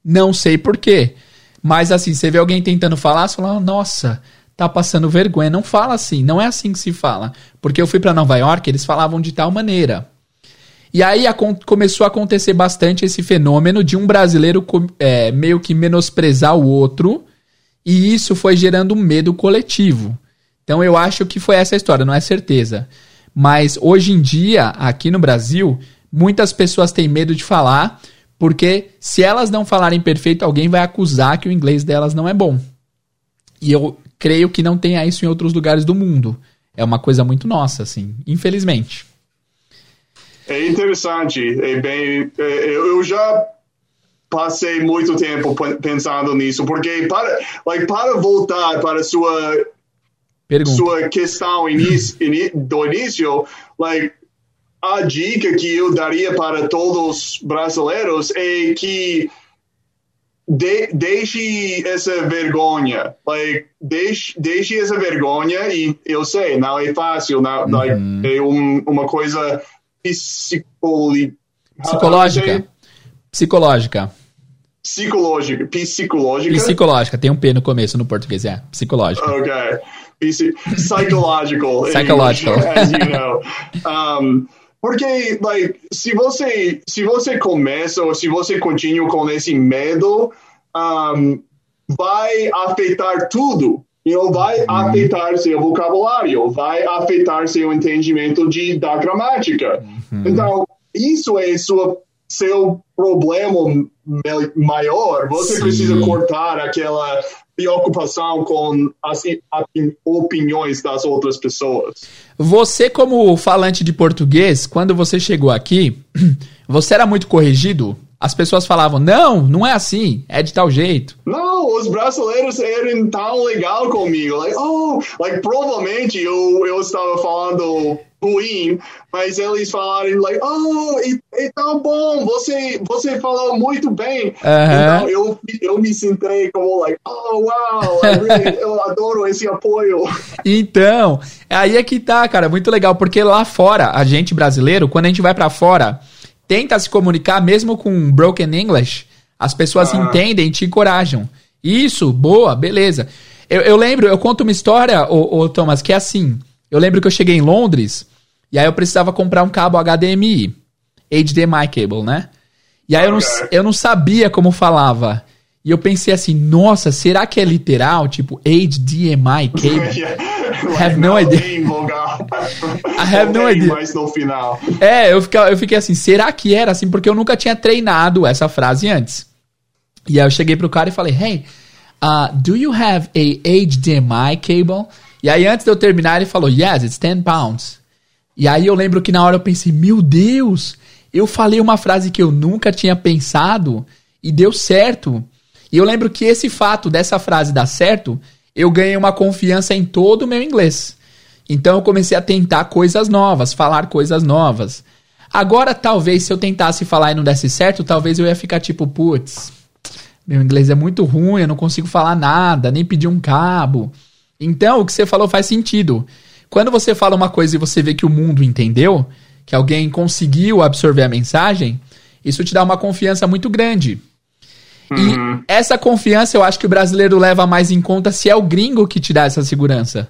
Não sei porquê. Mas assim, você vê alguém tentando falar, você fala, nossa, tá passando vergonha. Não fala assim, não é assim que se fala. Porque eu fui para Nova York, eles falavam de tal maneira. E aí a, começou a acontecer bastante esse fenômeno de um brasileiro é, meio que menosprezar o outro, e isso foi gerando um medo coletivo. Então eu acho que foi essa a história, não é certeza. Mas hoje em dia, aqui no Brasil, muitas pessoas têm medo de falar, porque se elas não falarem perfeito, alguém vai acusar que o inglês delas não é bom. E eu creio que não tenha isso em outros lugares do mundo. É uma coisa muito nossa, assim, infelizmente. É interessante, é bem, é, eu já passei muito tempo pensando nisso, porque para, like, para voltar para sua Pergunta. sua questão inicio, do início, like, a dica que eu daria para todos os brasileiros é que de, deixe essa vergonha, like, deixe, deixe essa vergonha e eu sei, não é fácil, não, uhum. é um, uma coisa psicoli, psicológica. Psicológica. Psicológica. Psicológica. Psicológica. Tem um P no começo no português, é. Psicológica. Ok. Psychological. Psychological. as you know. Um, porque, like, se você, se você começa ou se você continua com esse medo, um, vai afetar tudo. You know, vai uhum. afetar seu vocabulário, vai afetar seu entendimento de, da gramática. Uhum. Então, isso é sua, seu problema maior. Você Sim. precisa cortar aquela preocupação com as opiniões das outras pessoas. Você, como falante de português, quando você chegou aqui, você era muito corrigido? As pessoas falavam, não, não é assim, é de tal jeito. Não, os brasileiros eram tão legal comigo. Like, oh, like, provavelmente eu, eu estava falando ruim, mas eles falaram, like, oh, é, é tão bom, você, você falou muito bem. Uh -huh. Então eu, eu me sentei como, like, oh, wow, really, eu adoro esse apoio. Então, aí é que tá, cara, muito legal, porque lá fora, a gente brasileiro, quando a gente vai para fora, tenta se comunicar mesmo com broken English, as pessoas ah. entendem e te encorajam. Isso, boa, beleza. Eu, eu lembro, eu conto uma história, ô, ô, Thomas, que é assim. Eu lembro que eu cheguei em Londres e aí eu precisava comprar um cabo HDMI, HDMI cable, né? E aí eu não, eu não sabia como falava. E eu pensei assim, nossa, será que é literal? Tipo, HDMI cable? I have no idea. I have no idea. Mas no final. É, eu fiquei, eu fiquei assim, será que era assim? Porque eu nunca tinha treinado essa frase antes. E aí eu cheguei pro cara e falei, hey, uh, do you have a HDMI cable? E aí antes de eu terminar ele falou, yes, it's 10 pounds. E aí eu lembro que na hora eu pensei, meu Deus, eu falei uma frase que eu nunca tinha pensado e deu certo. E eu lembro que esse fato dessa frase dar certo, eu ganhei uma confiança em todo o meu inglês. Então eu comecei a tentar coisas novas, falar coisas novas. Agora, talvez, se eu tentasse falar e não desse certo, talvez eu ia ficar tipo, putz, meu inglês é muito ruim, eu não consigo falar nada, nem pedir um cabo. Então, o que você falou faz sentido. Quando você fala uma coisa e você vê que o mundo entendeu, que alguém conseguiu absorver a mensagem, isso te dá uma confiança muito grande. Uhum. E essa confiança eu acho que o brasileiro leva mais em conta se é o gringo que te dá essa segurança.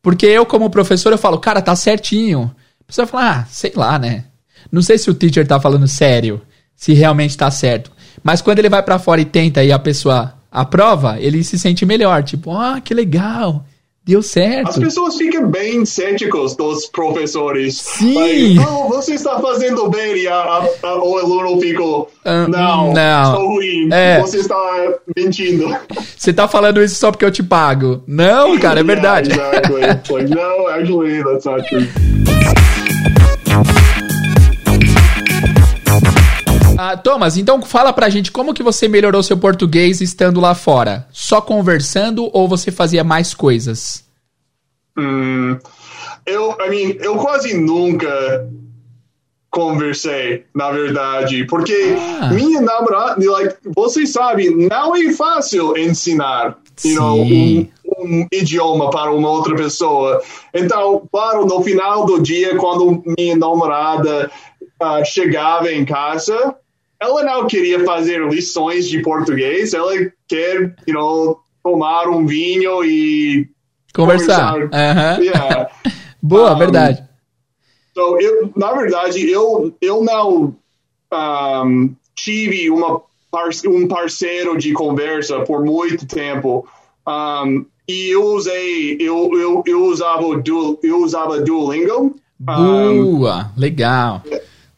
Porque eu, como professor, eu falo, cara, tá certinho. A pessoa fala, ah, sei lá, né? Não sei se o teacher tá falando sério, se realmente tá certo. Mas quando ele vai para fora e tenta e a pessoa aprova, ele se sente melhor. Tipo, ah, que legal. Deu certo. As pessoas ficam bem céticos dos professores. Sim. Like, oh, você está fazendo bem. E a, a, a, o aluno fica, Ah, não, não. estou ruim. É. Você está mentindo. Você tá falando isso só porque eu te pago. Não, cara, é verdade. Yeah, exactly. It's like, no, actually, that's not true. Ah, Thomas, então fala pra gente como que você melhorou seu português estando lá fora? Só conversando ou você fazia mais coisas? Hum, eu, I mean, eu quase nunca conversei, na verdade, porque Ah. minha namorada, like, você sabe, não é fácil ensinar, you know, um, um idioma para uma outra pessoa. Então, claro, no final do dia, quando minha namorada ah, chegava em casa, ela não queria fazer lições de português, ela quer, you know, tomar um vinho e Conversar. Conversar. Aham. Yeah. Boa, Um, verdade. So, eu, na verdade, eu, eu não um, tive uma um parceiro de conversa por muito tempo. Um, e eu usei, eu, eu, eu, usava, Duol, eu usava Duolingo. Boa, legal.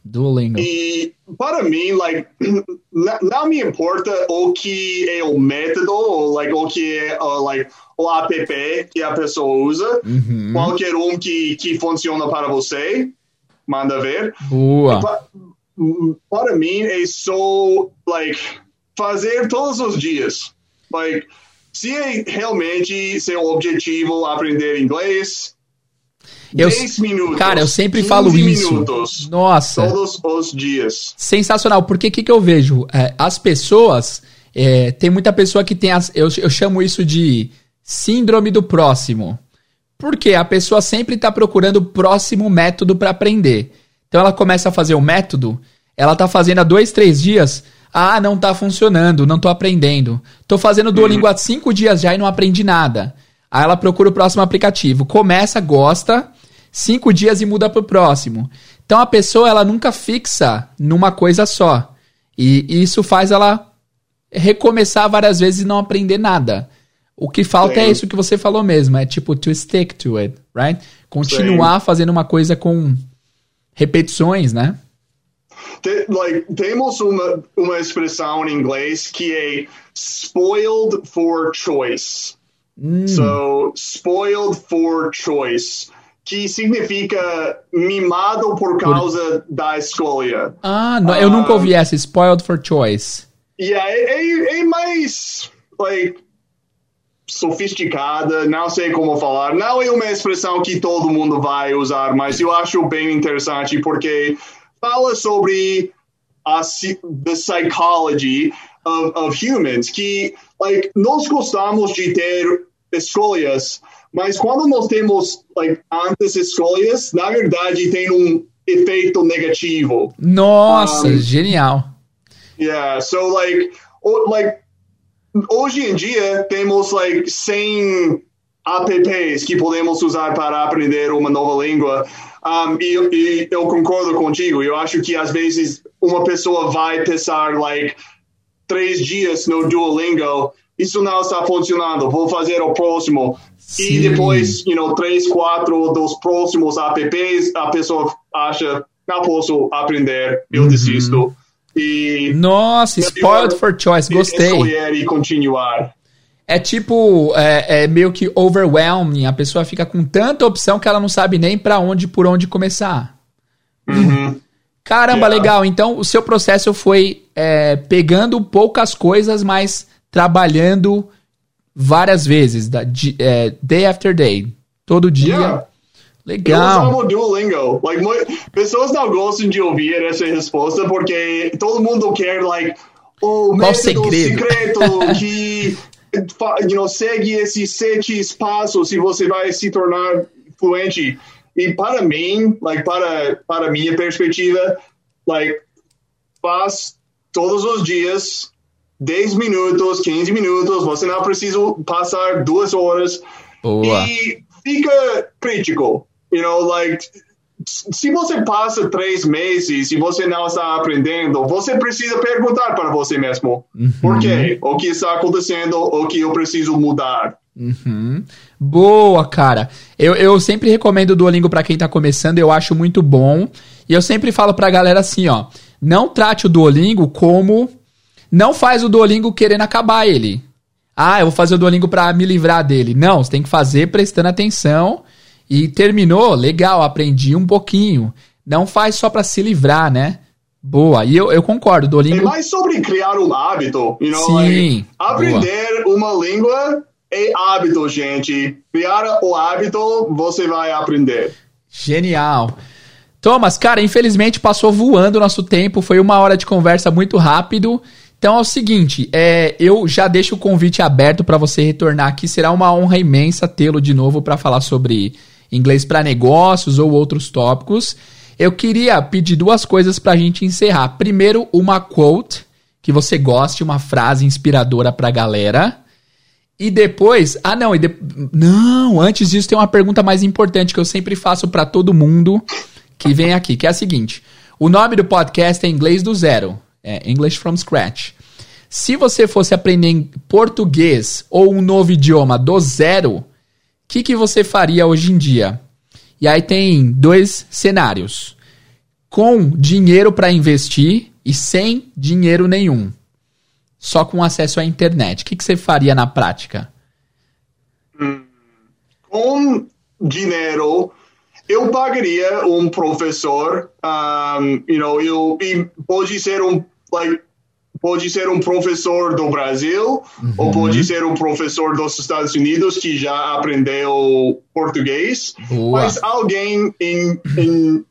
Duolingo. e para mim, like, não me importa o que é o método, ou like, o que é uh, like, o app que a pessoa usa. Uhum. Qualquer um que, que funciona para você, manda ver. Boa. Pa- m- Para mim é só, like, fazer todos os dias. Like, se é realmente seu objetivo aprender inglês, Eu, 10 minutos. cara, eu sempre 15 falo isso. minutos. Nossa. Todos os dias. Sensacional. Porque o que, que eu vejo? É, as pessoas. é, tem muita pessoa que tem. As, eu, eu chamo isso de síndrome do próximo. Porque a pessoa sempre está procurando o próximo método para aprender. Então ela começa a fazer o método, ela tá fazendo há dois, três dias. Ah, não tá funcionando, não tô aprendendo. Tô fazendo Duolingo há cinco dias já e não aprendi nada. Aí ela procura o próximo aplicativo. Começa, gosta, cinco dias e muda pro próximo. Então a pessoa ela nunca fixa numa coisa só. E isso faz ela recomeçar várias vezes e não aprender nada. O que falta é Sim. isso que você falou mesmo, é tipo to stick to it, right? Continuar fazendo uma coisa com repetições, né? Te- like, temos uma, uma expressão em inglês que é spoiled for choice. So, spoiled for choice. Que significa mimado por causa da escolha. Ah, não, eu nunca ouvi essa, spoiled for choice. Yeah, é, é, é mais, like, sofisticada, não sei como falar. Não é uma expressão que todo mundo vai usar, mas eu acho bem interessante porque fala sobre a the psychology of, of humans, que, like, nós gostamos de ter escolhas, mas quando nós temos, like, antes escolhas, na verdade tem um efeito negativo. Nossa, Um, genial. Yeah, so like, o- like hoje em dia temos like 100 apps que podemos usar para aprender uma nova língua. Um, e, e eu concordo contigo. Eu acho que às vezes uma pessoa vai pensar like três dias no Duolingo, isso não está funcionando. Vou fazer o próximo. Sim. E depois, you know, três, quatro dos próximos apps, a pessoa acha não posso aprender, eu desisto. E Nossa, spoiled for choice, gostei. escolher e continuar. É tipo, é, é meio que overwhelming. A pessoa fica com tanta opção que ela não sabe nem pra onde, por onde começar. Caramba, Yeah. legal. Então, o seu processo foi é, pegando poucas coisas, mas trabalhando várias vezes, da- é, day after day, todo dia. Yeah. Eu Legal. usava o Duolingo. Like, pessoas não gostam de ouvir essa resposta porque todo mundo quer, like, o Qual método segredo? secreto que you know, segue esses sete passos e você vai se tornar fluente. E para mim, like, para, para minha perspectiva, like, faz todos os dias 10 minutos, 15 minutos, você não precisa passar duas horas Boa. e fica crítico. You know, like, se você passa três meses e você não está aprendendo, você precisa perguntar para você mesmo: uhum. por quê? O que está acontecendo? O que eu preciso mudar? Uhum. Boa, cara. Eu, eu sempre recomendo o Duolingo para quem tá começando, eu acho muito bom. E eu sempre falo pra galera assim, ó. Não trate o Duolingo como. Não faz o Duolingo querendo acabar ele. Ah, eu vou fazer o Duolingo para me livrar dele. Não, você tem que fazer prestando atenção. E terminou, legal, aprendi um pouquinho. Não faz só para se livrar, né? Boa, e eu, eu concordo, Duolingo. É mais sobre criar um hábito, you know? Sim. Like, aprender boa. uma língua é hábito, gente. Criar o hábito, você vai aprender. Genial. Thomas, cara, infelizmente passou voando o nosso tempo, foi uma hora de conversa muito rápido. Então é o seguinte, é, eu já deixo o convite aberto para você retornar aqui. Será uma honra imensa tê-lo de novo para falar sobre inglês para negócios ou outros tópicos. Eu queria pedir duas coisas para a gente encerrar. Primeiro, uma quote que você goste, uma frase inspiradora para a galera. E depois, ah não, de, não, antes disso tem uma pergunta mais importante que eu sempre faço para todo mundo que vem aqui, que é a seguinte: o nome do podcast é Inglês do Zero, é English from Scratch. Se você fosse aprender português ou um novo idioma do zero, o que, que você faria hoje em dia? E aí tem dois cenários: com dinheiro para investir e sem dinheiro nenhum só com acesso à internet? O que, que você faria na prática? Com dinheiro, eu pagaria um professor, um, you know, eu, pode ser um, like, pode ser um professor do Brasil uhum. ou pode ser um professor dos Estados Unidos que já aprendeu português, Boa. mas alguém em, em,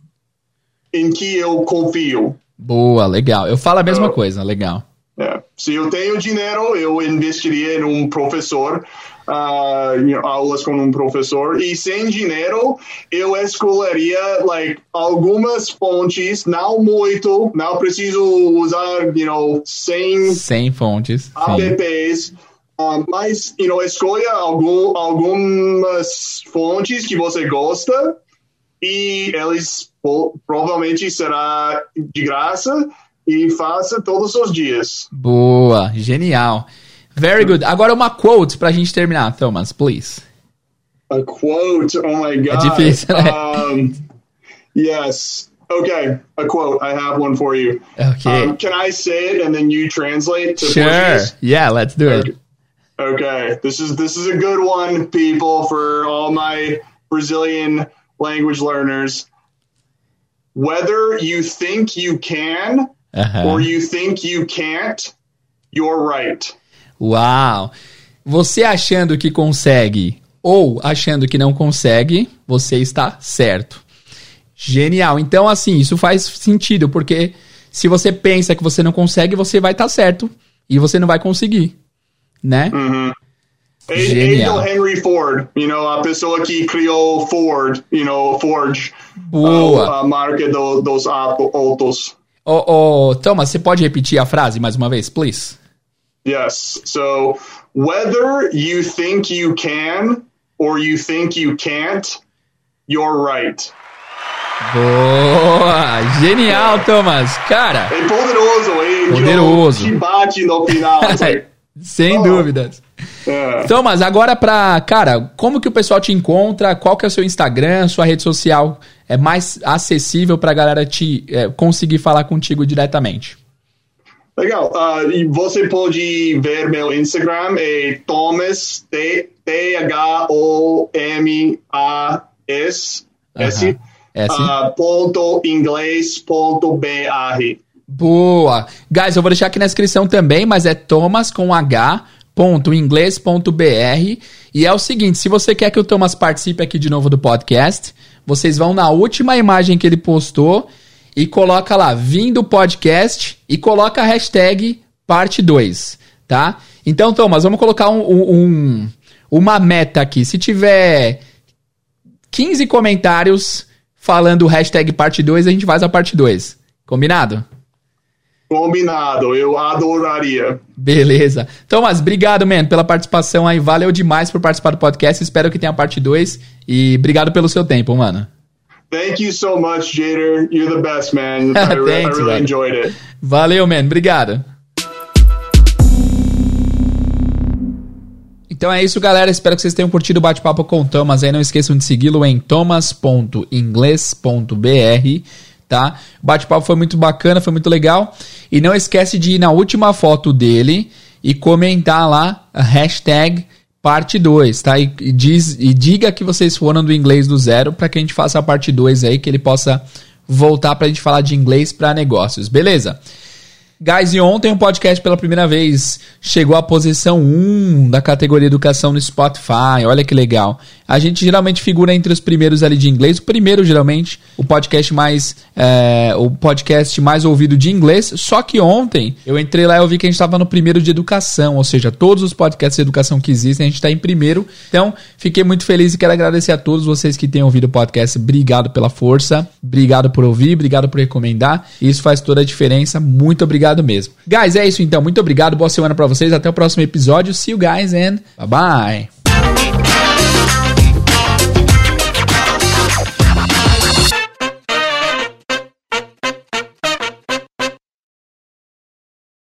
em que eu confio. Boa, legal. Eu falo a mesma uh, coisa, legal. É. Se eu tenho dinheiro, eu investiria em um professor, uh, aulas com um professor. E sem dinheiro, eu escolheria like, algumas fontes, não muito, não preciso usar, you know, 100, 100 fontes. apps. Uh, mas, you know, escolha algum, algumas fontes que você gosta e eles provavelmente será de graça e faça todos os dias. Boa, genial. Very good. Agora uma quote pra gente terminar, Thomas, please. A quote, oh my god. É difícil, né? Um, yes. Okay, a quote. I have one for you. Okay. Um, can I say it and then you translate to Sure. Portuguese? Yeah, let's do okay. it. Okay. This is this is a good one, people, for all my Brazilian language learners. Whether you think you can -huh. or you think you can't, you're right. Uau! Você achando que consegue ou achando que não consegue, você está certo. Genial. Então, assim, isso faz sentido, porque se você pensa que você não consegue, você vai estar tá certo e você não vai conseguir, né? Uhum. Genial. Angel Henry Ford, you know, a pessoa que criou Ford, you know, Ford, Boa. a, a marca do, dos autos. Oh, oh, Thomas, você pode repetir a frase mais uma vez, please? Yes. So, whether you think you can or you think you can't, you're right. Boa! Genial, Thomas! Cara! É poderoso, hein? Poderoso. Te bate no final. Sem oh. dúvidas. É. Thomas, agora pra. Cara, como que o pessoal te encontra? Qual que é o seu Instagram, sua rede social? É mais acessível pra galera te é, conseguir falar contigo diretamente. Legal. Uh, você pode ver meu Instagram, é Thomas, T-H-O-M-A-S, S, uh, ponto inglês ponto br. Boa! Guys, eu vou deixar aqui na descrição também, mas é Thomas com H inglês.br e é o seguinte, se você quer que o Thomas participe aqui de novo do podcast, vocês vão na última imagem que ele postou e coloca lá, vindo podcast e coloca a hashtag parte 2, tá? Então, Thomas, vamos colocar um, um, uma meta aqui. Se tiver 15 comentários falando hashtag parte 2, a gente faz a parte 2. Combinado? Combinado, eu adoraria. Beleza. Thomas, obrigado, man, pela participação aí. Valeu demais por participar do podcast. Espero que tenha a parte 2. E obrigado pelo seu tempo, mano. Thank you so much, Jader. You're the best, man. I, Thanks, I really man. enjoyed it. Valeu, man. Obrigado. Então é isso, galera. Espero que vocês tenham curtido o bate-papo com o Thomas. Aí não esqueçam de segui-lo em thomas.inglês.br, tá? O bate-papo foi muito bacana, foi muito legal. E não esquece de ir na última foto dele e comentar lá a hashtag parte 2, tá? E, e diz, e diga que vocês foram do inglês do zero para que a gente faça a parte 2 aí, que ele possa voltar pra gente falar de inglês para negócios, beleza? Guys, e ontem o podcast pela primeira vez chegou à posição 1 da categoria Educação no Spotify. Olha que legal. A gente geralmente figura entre os primeiros ali de inglês. O primeiro, geralmente, o podcast mais é, o podcast mais ouvido de inglês. Só que ontem eu entrei lá e eu vi que a gente estava no primeiro de educação. Ou seja, todos os podcasts de educação que existem, a gente está em primeiro. Então, fiquei muito feliz e quero agradecer a todos vocês que têm ouvido o podcast. Obrigado pela força. Obrigado por ouvir. Obrigado por recomendar. Isso faz toda a diferença. Muito obrigado mesmo. Guys, é isso então. Muito obrigado. Boa semana para vocês. Até o próximo episódio. See you guys and bye bye.